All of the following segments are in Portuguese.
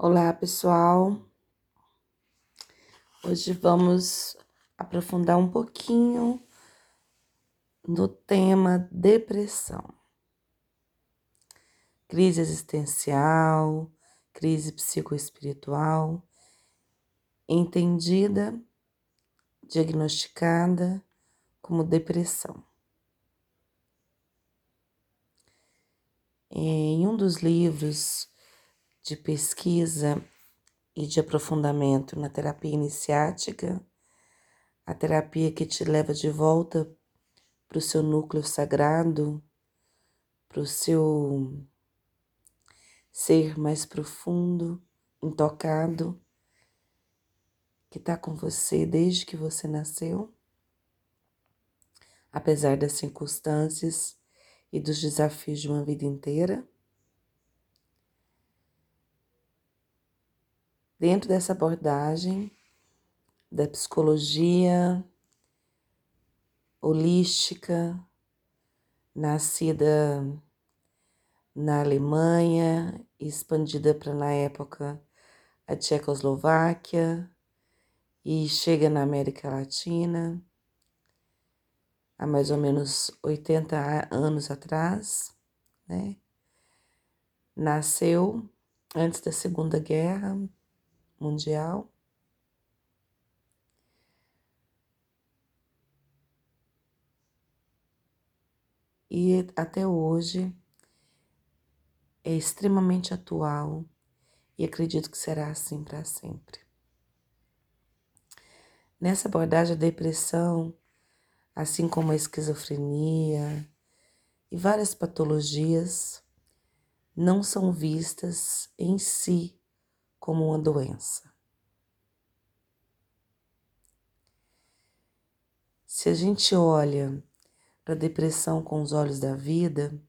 Olá, pessoal. Hoje vamos aprofundar um pouquinho no tema depressão. Crise existencial, crise psicoespiritual, entendida, diagnosticada como depressão. Em um dos livros de pesquisa e de aprofundamento na terapia iniciática, a terapia que te leva de volta para o seu núcleo sagrado, para o seu ser mais profundo, intocado, que está com você desde que você nasceu, apesar das circunstâncias e dos desafios de uma vida inteira. Dentro dessa abordagem da psicologia holística, nascida na Alemanha expandida para na época a Tchecoslováquia e chega na América Latina há mais ou menos 80 anos atrás, né? Nasceu antes da Segunda Guerra, mundial. E até hoje é extremamente atual e acredito que será assim para sempre. Nessa abordagem, a depressão, assim como a esquizofrenia e várias patologias, não são vistas em si como uma doença. Se a gente olha para a depressão com os olhos da vida,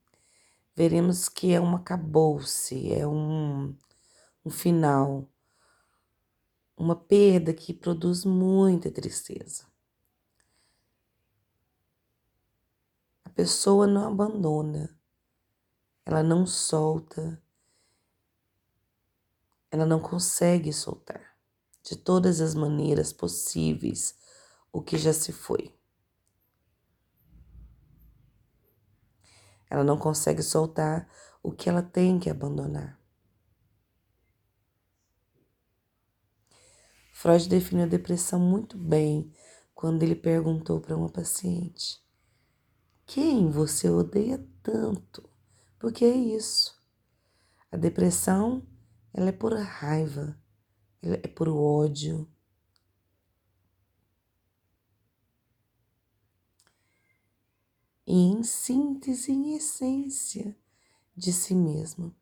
veremos que é um acabou-se, é um, um final, uma perda que produz muita tristeza. A pessoa não abandona, ela não solta, ela não consegue soltar de todas as maneiras possíveis o que já se foi. Ela não consegue soltar o que ela tem que abandonar. Freud definiu a depressão muito bem quando ele perguntou para uma paciente: Quem você odeia tanto? Porque é isso. A depressão ela é pura raiva, ela é puro ódio. E em síntese, em essência de si mesmo.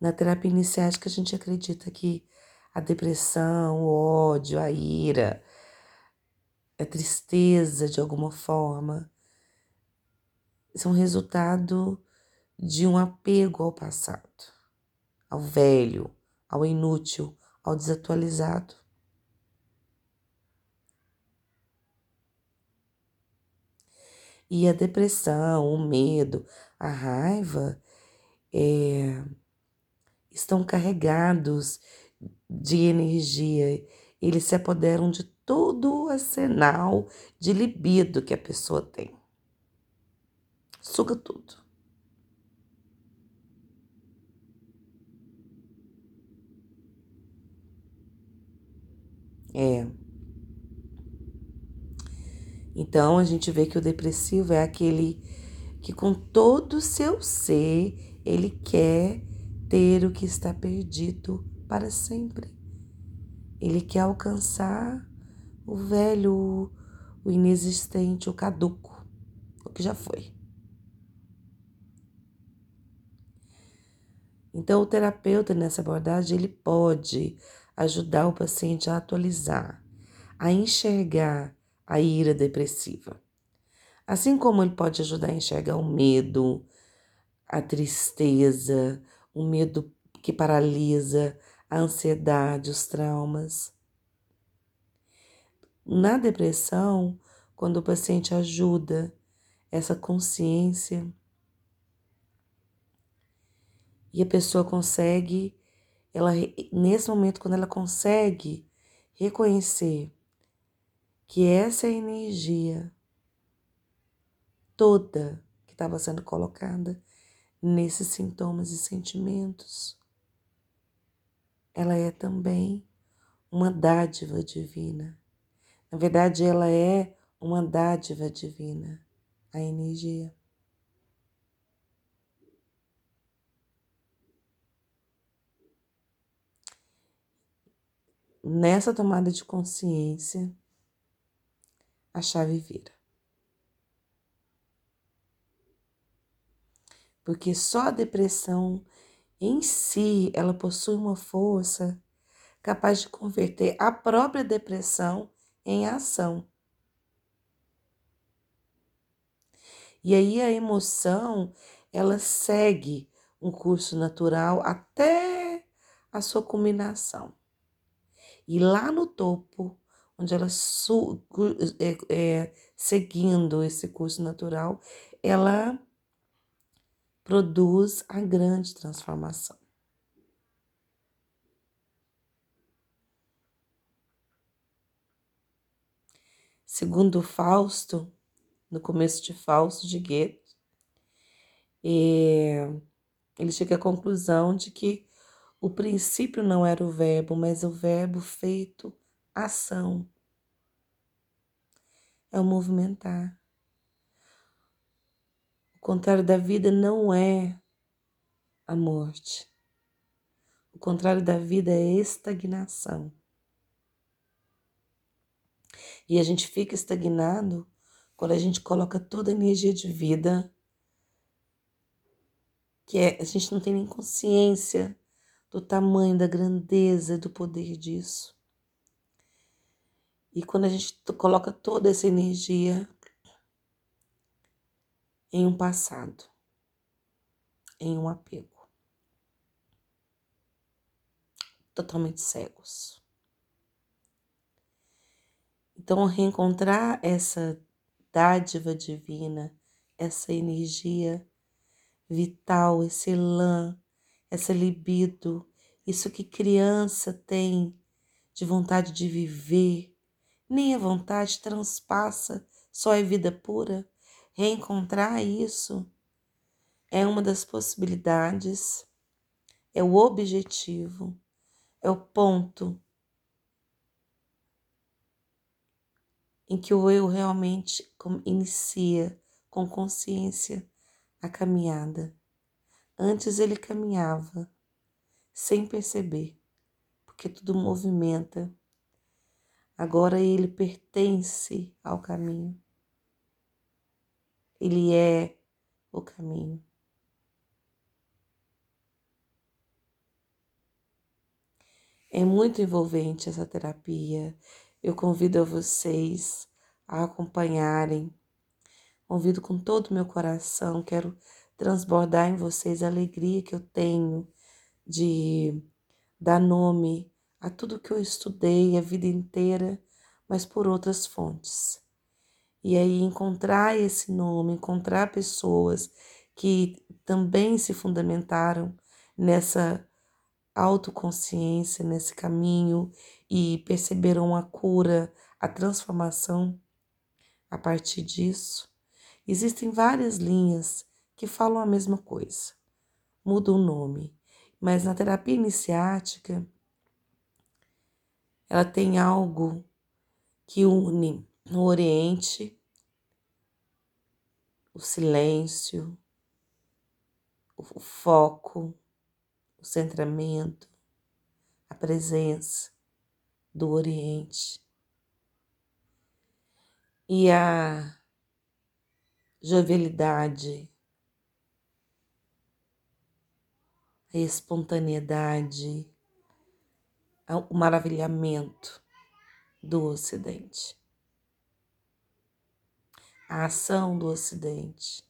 Na terapia iniciática, a gente acredita que a depressão, o ódio, a ira, a tristeza de alguma forma, são resultado de um apego ao passado, ao velho, ao inútil, ao desatualizado. E a depressão, o medo, a raiva é, estão carregados de energia. Eles se apoderam de todo o arsenal de libido que a pessoa tem suga tudo. É. Então a gente vê que o depressivo é aquele que com todo o seu ser ele quer ter o que está perdido para sempre. Ele quer alcançar o velho, o inexistente, o caduco, o que já foi. Então, o terapeuta nessa abordagem ele pode ajudar o paciente a atualizar, a enxergar a ira depressiva. Assim como ele pode ajudar a enxergar o medo, a tristeza, o medo que paralisa, a ansiedade, os traumas. Na depressão, quando o paciente ajuda essa consciência. E a pessoa consegue, ela nesse momento quando ela consegue reconhecer que essa energia toda que estava sendo colocada nesses sintomas e sentimentos, ela é também uma dádiva divina. Na verdade, ela é uma dádiva divina, a energia. Nessa tomada de consciência, a chave vira. Porque só a depressão em si, ela possui uma força capaz de converter a própria depressão em ação. E aí a emoção, ela segue um curso natural até a sua culminação. E lá no topo, onde ela é, é, seguindo esse curso natural, ela produz a grande transformação. Segundo Fausto, no começo de Fausto de Goethe, é, ele chega à conclusão de que o princípio não era o verbo, mas o verbo feito ação. É o movimentar. O contrário da vida não é a morte. O contrário da vida é estagnação. E a gente fica estagnado quando a gente coloca toda a energia de vida, que é, a gente não tem nem consciência do tamanho, da grandeza, do poder disso. E quando a gente coloca toda essa energia em um passado, em um apego, totalmente cegos. Então, reencontrar essa dádiva divina, essa energia vital, esse elan, essa libido, isso que criança tem de vontade de viver, nem a vontade transpassa, só é vida pura. Reencontrar isso é uma das possibilidades, é o objetivo, é o ponto em que o eu realmente inicia com consciência a caminhada. Antes ele caminhava sem perceber, porque tudo movimenta. Agora ele pertence ao caminho. Ele é o caminho. É muito envolvente essa terapia. Eu convido a vocês a acompanharem. Convido com todo o meu coração, quero transbordar em vocês a alegria que eu tenho de dar nome a tudo que eu estudei a vida inteira, mas por outras fontes. E aí encontrar esse nome, encontrar pessoas que também se fundamentaram nessa autoconsciência, nesse caminho e perceberam a cura, a transformação a partir disso. Existem várias linhas que falam a mesma coisa, mudam o nome, mas na terapia iniciática ela tem algo que une no Oriente o silêncio, o foco, o centramento, a presença do Oriente. E a jovialidade, a espontaneidade, o maravilhamento do Ocidente, a ação do Ocidente,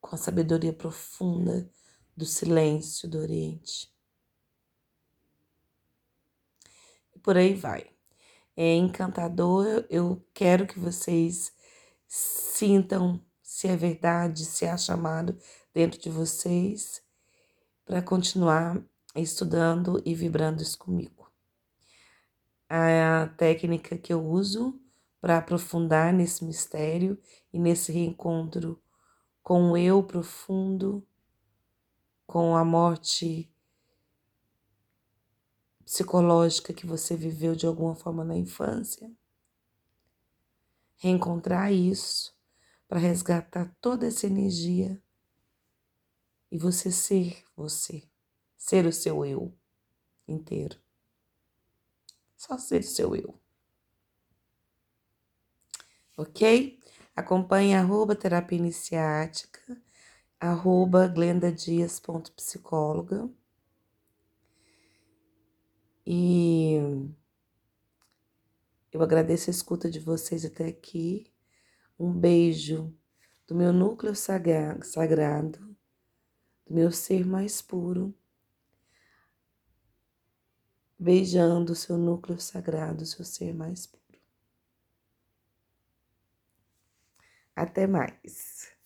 com a sabedoria profunda do silêncio do Oriente. E por aí vai. É encantador, eu quero que vocês sintam se é verdade, se há chamado dentro de vocês para continuar estudando e vibrando isso comigo. A técnica que eu uso para aprofundar nesse mistério e nesse reencontro com o eu profundo, com a morte psicológica que você viveu de alguma forma na infância. Reencontrar isso para resgatar toda essa energia e você ser você, ser o seu eu inteiro. Só ser o seu eu. Ok? Acompanhe arroba terapia iniciática, arroba glendadias.psicóloga. E eu agradeço a escuta de vocês até aqui. Um beijo do meu núcleo sagrado, do meu ser mais puro, beijando o seu núcleo sagrado, seu ser mais puro. Até mais.